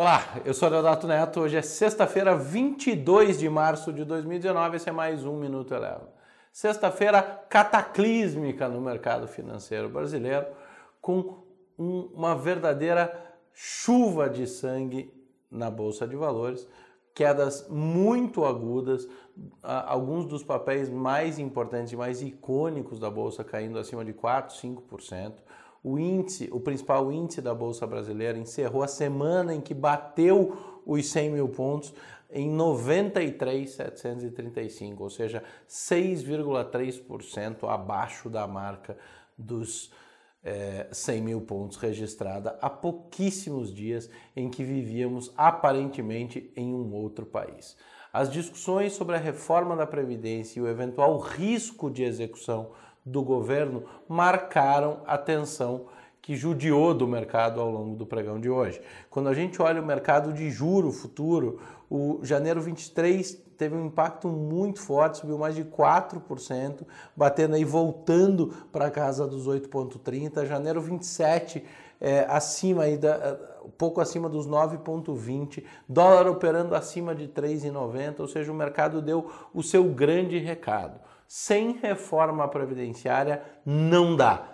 Olá, eu sou Deodato Neto. Hoje é sexta-feira, 22 de março de 2019. Esse é mais um Minuto Eleva. Sexta-feira cataclísmica no mercado financeiro brasileiro, com um, uma verdadeira chuva de sangue na Bolsa de Valores, quedas muito agudas, alguns dos papéis mais importantes e mais icônicos da Bolsa caindo acima de 4, 5%. O índice, o principal índice da Bolsa Brasileira, encerrou a semana em que bateu os 100 mil pontos em 93,735, ou seja, 6,3% abaixo da marca dos é, 100 mil pontos registrada há pouquíssimos dias em que vivíamos aparentemente em um outro país. As discussões sobre a reforma da Previdência e o eventual risco de execução do governo marcaram a tensão que judiou do mercado ao longo do pregão de hoje. Quando a gente olha o mercado de juro futuro, o janeiro 23 teve um impacto muito forte, subiu mais de 4%, batendo aí, voltando para casa dos 8,30. Janeiro 27 é, acima aí da, pouco acima dos 9,20, dólar operando acima de 3,90, ou seja, o mercado deu o seu grande recado sem reforma previdenciária não dá.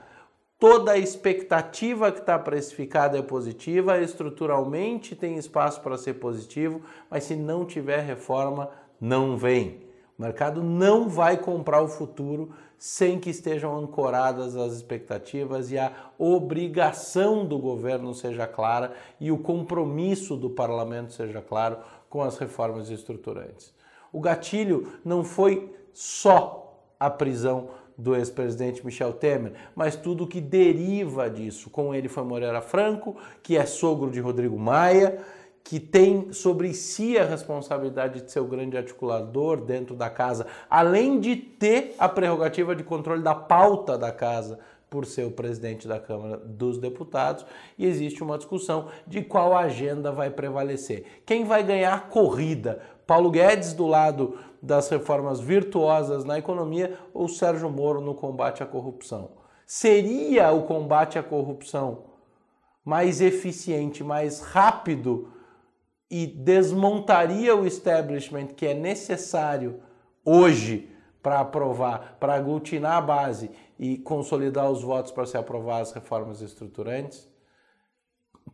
Toda a expectativa que está precificada é positiva, estruturalmente tem espaço para ser positivo, mas se não tiver reforma, não vem. O mercado não vai comprar o futuro sem que estejam ancoradas as expectativas e a obrigação do governo seja clara e o compromisso do parlamento seja claro com as reformas estruturantes. O gatilho não foi só a prisão do ex-presidente Michel Temer, mas tudo que deriva disso. Com ele foi Moreira Franco, que é sogro de Rodrigo Maia, que tem sobre si a responsabilidade de ser o grande articulador dentro da casa, além de ter a prerrogativa de controle da pauta da casa por ser o presidente da Câmara dos Deputados, e existe uma discussão de qual agenda vai prevalecer. Quem vai ganhar a corrida? Paulo Guedes do lado das reformas virtuosas na economia ou Sérgio Moro no combate à corrupção? Seria o combate à corrupção mais eficiente, mais rápido e desmontaria o establishment que é necessário hoje para aprovar, para aglutinar a base e consolidar os votos para se aprovar as reformas estruturantes?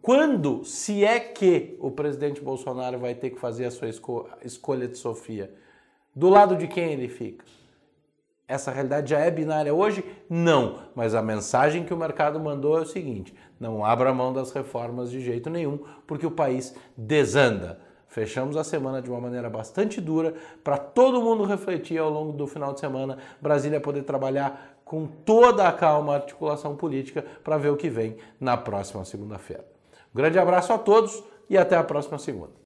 Quando, se é que o presidente Bolsonaro vai ter que fazer a sua esco escolha de Sofia? Do lado de quem ele fica? Essa realidade já é binária hoje? Não, mas a mensagem que o mercado mandou é o seguinte: não abra mão das reformas de jeito nenhum, porque o país desanda. Fechamos a semana de uma maneira bastante dura para todo mundo refletir ao longo do final de semana, Brasília poder trabalhar com toda a calma, articulação política para ver o que vem na próxima segunda-feira. Um grande abraço a todos e até a próxima segunda.